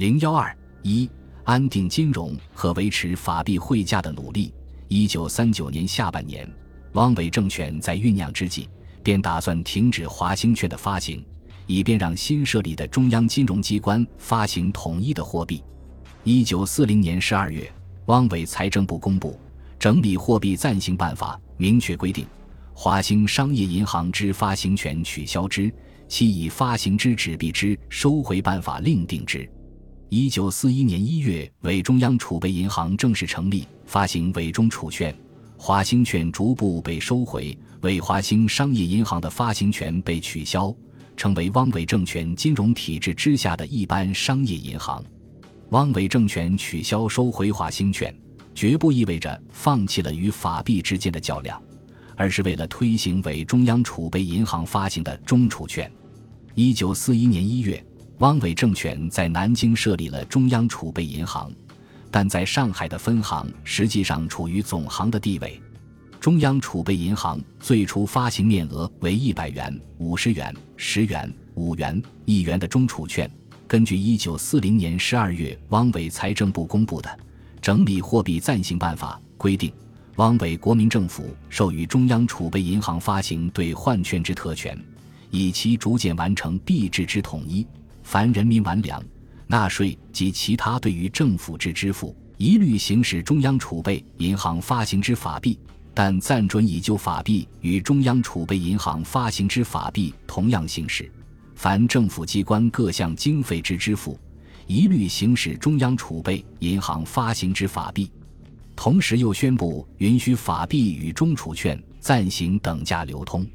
零幺二一，安定金融和维持法币汇价的努力。一九三九年下半年，汪伪政权在酝酿之际，便打算停止华兴券的发行，以便让新设立的中央金融机关发行统一的货币。一九四零年十二月，汪伪财政部公布《整理货币暂行办法》，明确规定。华兴商业银行之发行权取消之，其以发行之纸币之收回办法另定之。一九四一年一月，伪中央储备银行正式成立，发行伪中储券，华兴券逐步被收回，伪华兴商业银行的发行权被取消，成为汪伪政权金融体制之下的一般商业银行。汪伪政权取消收回华兴券，绝不意味着放弃了与法币之间的较量。而是为了推行伪中央储备银行发行的中储券。一九四一年一月，汪伪政权在南京设立了中央储备银行，但在上海的分行实际上处于总行的地位。中央储备银行最初发行面额为一百元、五十元、十元、五元、一元的中储券。根据一九四零年十二月汪伪财政部公布的《整理货币暂行办法》规定。汪伪国民政府授予中央储备银行发行兑换券之特权，以其逐渐完成币制之统一。凡人民完粮、纳税及其他对于政府之支付，一律行使中央储备银行发行之法币，但暂准以旧法币与中央储备银行发行之法币同样行使。凡政府机关各项经费之支付，一律行使中央储备银行发行之法币。同时又宣布允许法币与中储券暂行等价流通。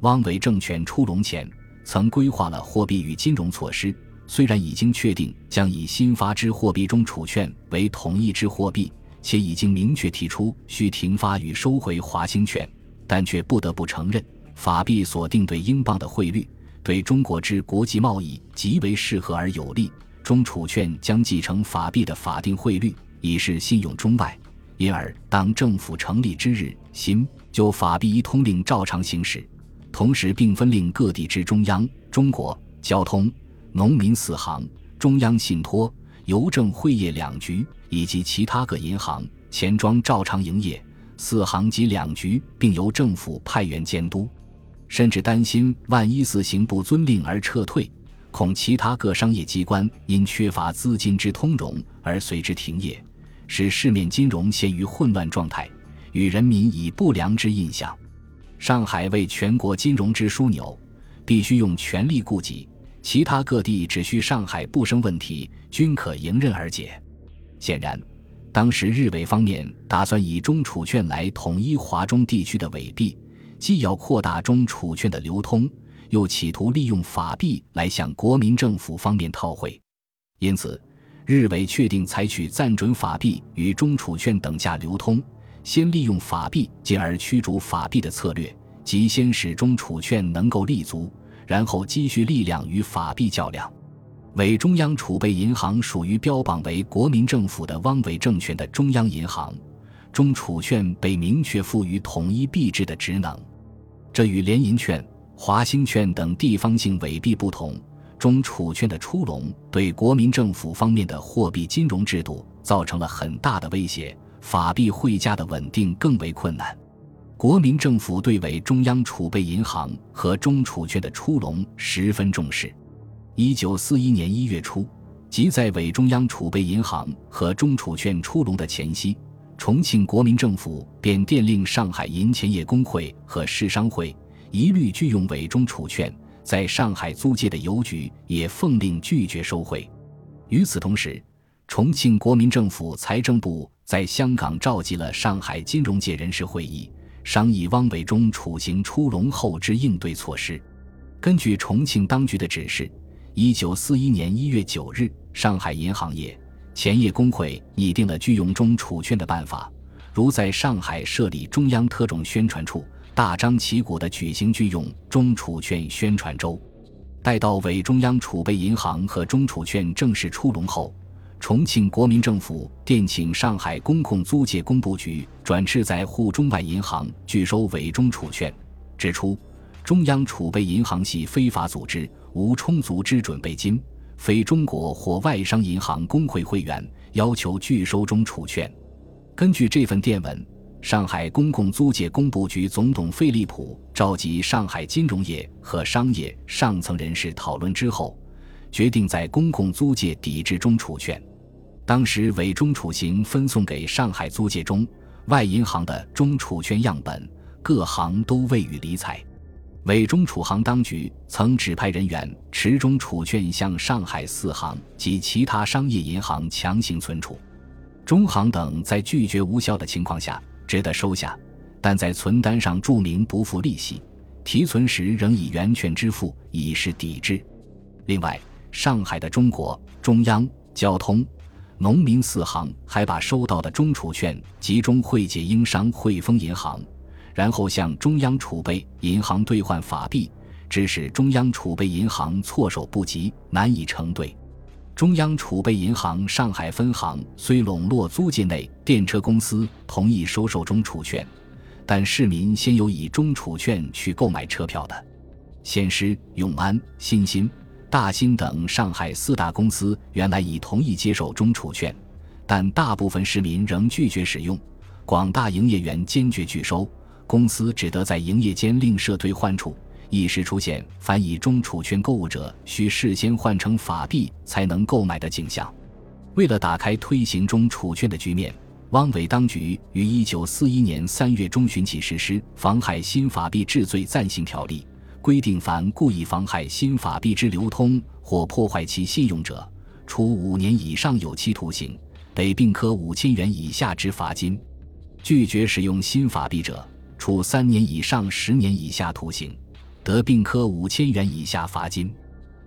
汪伪政权出笼前，曾规划了货币与金融措施。虽然已经确定将以新发之货币中储券为统一之货币，且已经明确提出需停发与收回华兴券，但却不得不承认，法币锁定对英镑的汇率对中国之国际贸易极为适合而有利。中储券将继承法币的法定汇率，以示信用中外。因而，当政府成立之日，新就法币一通令照常行使，同时并分令各地之中央、中国、交通、农民四行、中央信托、邮政会业两局以及其他各银行、钱庄照常营业，四行及两局并由政府派员监督。甚至担心万一四行不遵令而撤退，恐其他各商业机关因缺乏资金之通融而随之停业。使市面金融陷于混乱状态，与人民以不良之印象。上海为全国金融之枢纽，必须用全力顾及；其他各地只需上海不生问题，均可迎刃而解。显然，当时日伪方面打算以中储券来统一华中地区的伪币，既要扩大中储券的流通，又企图利用法币来向国民政府方面套汇，因此。日伪确定采取暂准法币与中储券等价流通，先利用法币进而驱逐法币的策略，即先使中储券能够立足，然后积蓄力量与法币较量。伪中央储备银行属于标榜为国民政府的汪伪政权的中央银行，中储券被明确赋予统一币制的职能，这与联银券、华兴券等地方性伪币不同。中储券的出笼，对国民政府方面的货币金融制度造成了很大的威胁，法币汇价的稳定更为困难。国民政府对伪中央储备银行和中储券的出笼十分重视。一九四一年一月初，即在伪中央储备银行和中储券出笼的前夕，重庆国民政府便电令上海银钱业工会和市商会一律拒用伪中储券。在上海租界的邮局也奉令拒绝收回。与此同时，重庆国民政府财政部在香港召集了上海金融界人士会议，商议汪伪中储行出笼后之应对措施。根据重庆当局的指示，一九四一年一月九日，上海银行业、钱业工会拟定了拒用中储券的办法，如在上海设立中央特种宣传处。大张旗鼓地举行拒用中储券宣传周，待到伪中央储备银行和中储券正式出笼后，重庆国民政府电请上海公共租界工部局转斥在沪中外银行拒收伪中储券，指出中央储备银行系非法组织，无充足之准备金，非中国或外商银行工会会员，要求拒收中储券。根据这份电文，上海公共租界工部局总董费利普召集上海金融业和商业上层人士讨论之后，决定在公共租界抵制中储券。当时伪中储行分送给上海租界中外银行的中储券样本，各行都未予理睬。伪中储行当局曾指派人员持中储券向上海四行及其他商业银行强行存储，中行等在拒绝无效的情况下只得收下，但在存单上注明不付利息，提存时仍以原券支付，以示抵制。另外，上海的中国、中央、交通、农民四行还把收到的中储券集中汇解英商汇丰银行。然后向中央储备银行兑换法币，致使中央储备银行措手不及，难以承兑。中央储备银行上海分行虽笼络租界内电车公司，同意收受中储券，但市民先有以中储券去购买车票的。先师、永安、新兴、大兴等上海四大公司原来已同意接受中储券，但大部分市民仍拒绝使用，广大营业员坚决拒收。公司只得在营业间另设兑换处，一时出现凡以中储券购物者需事先换成法币才能购买的景象。为了打开推行中储券的局面，汪伪当局于一九四一年三月中旬起实施《妨害新法币制罪暂行条例》，规定凡故意妨害新法币之流通或破坏其信用者，处五年以上有期徒刑，得并科五千元以下之罚金；拒绝使用新法币者，处三年以上十年以下徒刑，得并科五千元以下罚金。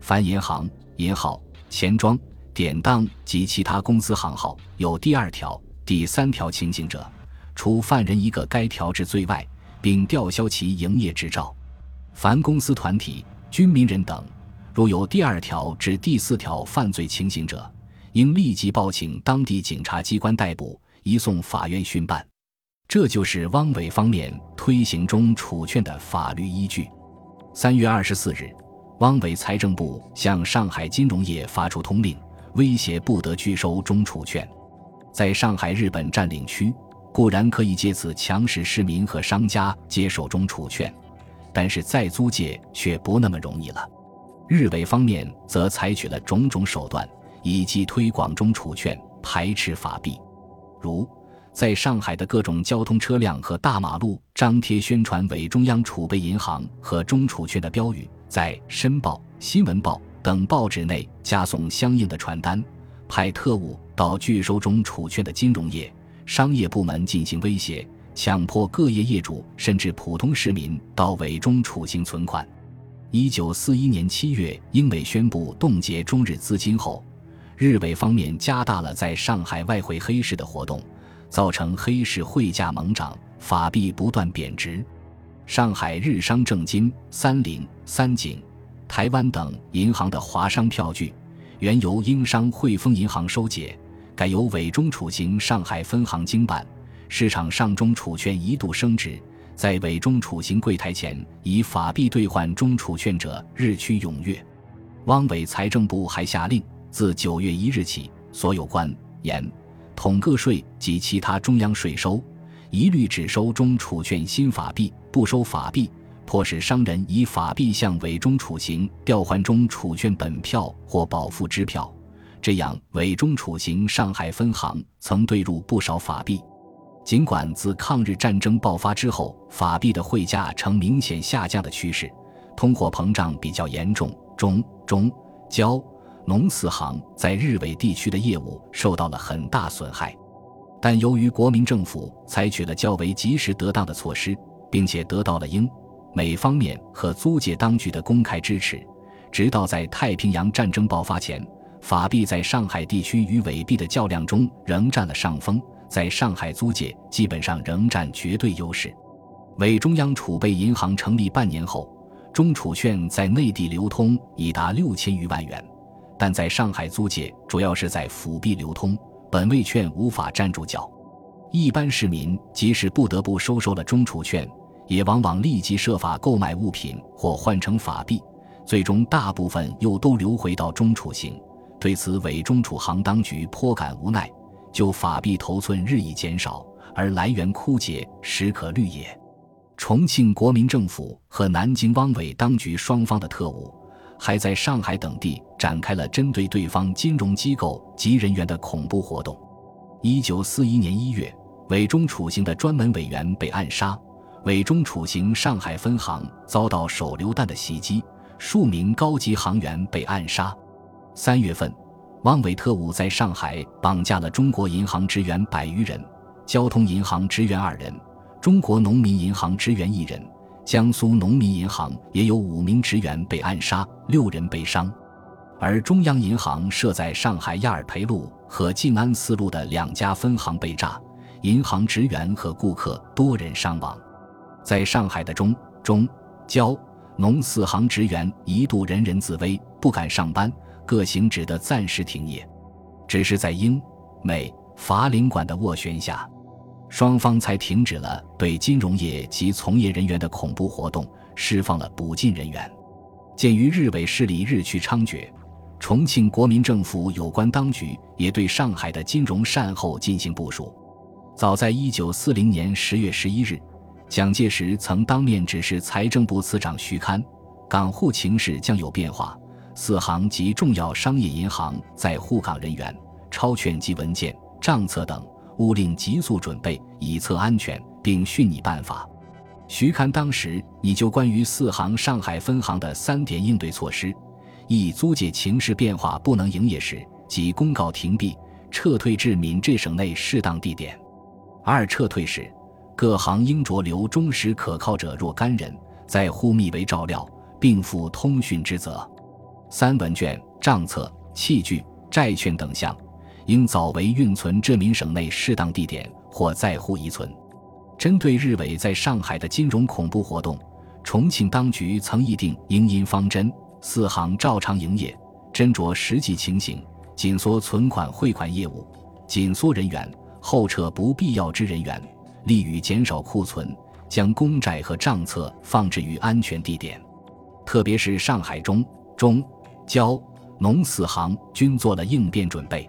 凡银行、银号、钱庄、典当及其他公司行号有第二条、第三条情形者，除犯人一个该条之罪外，并吊销其营业执照。凡公司团体、军民人等，如有第二条至第四条犯罪情形者，应立即报请当地警察机关逮捕，移送法院讯办。这就是汪伪方面推行中储券的法律依据。三月二十四日，汪伪财政部向上海金融业发出通令，威胁不得拒收中储券。在上海日本占领区，固然可以借此强使市民和商家接受中储券，但是在租界却不那么容易了。日伪方面则采取了种种手段，以及推广中储券，排斥法币，如。在上海的各种交通车辆和大马路张贴宣传伪中央储备银行和中储券的标语，在《申报》《新闻报》等报纸内加送相应的传单，派特务到拒收中储券的金融业、商业部门进行威胁，强迫各业业主甚至普通市民到伪中储行存款。一九四一年七月，英美宣布冻结中日资金后，日伪方面加大了在上海外汇黑市的活动。造成黑市汇价猛涨，法币不断贬值。上海日商正金、三菱、三井、台湾等银行的华商票据，原由英商汇丰银行收解，改由伪中储行上海分行经办。市场上中储券一度升值，在伪中储行柜台前以法币兑换中储券者日趋踊跃。汪伪财政部还下令，自九月一日起，所有官盐。统个税及其他中央税收，一律只收中储券新法币，不收法币，迫使商人以法币向伪中储行调换中储券本票或保付支票。这样，伪中储行上海分行曾兑入不少法币。尽管自抗日战争爆发之后，法币的汇价呈明显下降的趋势，通货膨胀比较严重，中中交。农四行在日伪地区的业务受到了很大损害，但由于国民政府采取了较为及时得当的措施，并且得到了英、美方面和租界当局的公开支持，直到在太平洋战争爆发前，法币在上海地区与伪币的较量中仍占了上风，在上海租界基本上仍占绝对优势。伪中央储备银行成立半年后，中储券在内地流通已达六千余万元。但在上海租界，主要是在辅币流通，本位券无法站住脚。一般市民即使不得不收受了中储券，也往往立即设法购买物品或换成法币，最终大部分又都流回到中储行。对此，伪中储行当局颇感无奈，就法币头寸日益减少，而来源枯竭，实可虑也。重庆国民政府和南京汪伪当局双方的特务，还在上海等地展开了针对对方金融机构及人员的恐怖活动。一九四一年一月，伪中储行的专门委员被暗杀，伪中储行上海分行遭到手榴弹的袭击，数名高级行员被暗杀。三月份，汪伪特务在上海绑架了中国银行职员百余人，交通银行职员二人。中国农民银行职员一人，江苏农民银行也有五名职员被暗杀，六人被伤，而中央银行设在上海亚尔培路和静安寺路的两家分行被炸，银行职员和顾客多人伤亡。在上海的中、中、交、农四行职员一度人人自危，不敢上班，各行只得暂时停业。只是在英、美、法领馆的斡旋下。双方才停止了对金融业及从业人员的恐怖活动，释放了补进人员。鉴于日伪势力日趋猖獗，重庆国民政府有关当局也对上海的金融善后进行部署。早在一九四零年十月十一日，蒋介石曾当面指示财政部次长徐堪，港沪情势将有变化，四行及重要商业银行在沪港人员、钞券及文件、账册等。勿令急速准备，以测安全，并训拟办法。徐刊当时已就关于四行上海分行的三点应对措施：一、租界情势变化不能营业时，即公告停闭，撤退至闽浙省内适当地点；二、撤退时，各行应着留忠实可靠者若干人，在沪密为照料，并负通讯之责；三、文卷、账册、器具、债券等项。应早为运存浙闽省内适当地点或在沪遗存。针对日伪在上海的金融恐怖活动，重庆当局曾议定营银方针：四行照常营业，斟酌实际情形，紧缩存款汇款业务，紧缩人员，后撤不必要之人员，利于减少库存，将公债和账册放置于安全地点。特别是上海中、中、交、农四行均做了应变准备。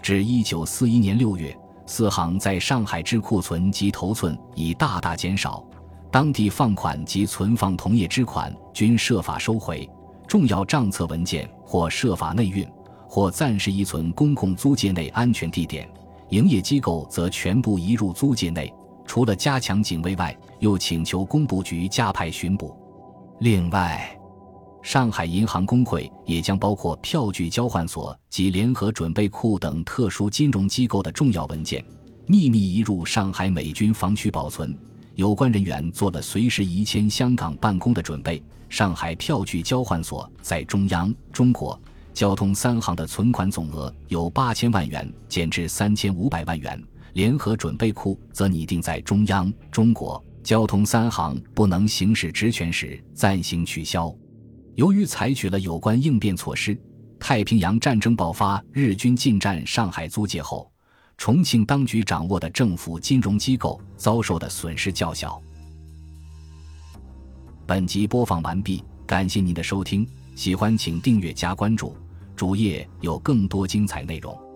至一九四一年六月，四行在上海之库存及头寸已大大减少，当地放款及存放同业之款均设法收回，重要账册文件或设法内运，或暂时遗存公共租界内安全地点，营业机构则全部移入租界内。除了加强警卫外，又请求工部局加派巡捕。另外。上海银行工会也将包括票据交换所及联合准备库等特殊金融机构的重要文件秘密移入上海美军防区保存，有关人员做了随时移迁香港办公的准备。上海票据交换所在中央、中国交通三行的存款总额由八千万元减至三千五百万元，联合准备库则拟定在中央、中国交通三行不能行使职权时暂行取消。由于采取了有关应变措施，太平洋战争爆发，日军进占上海租界后，重庆当局掌握的政府金融机构遭受的损失较小。本集播放完毕，感谢您的收听，喜欢请订阅加关注，主页有更多精彩内容。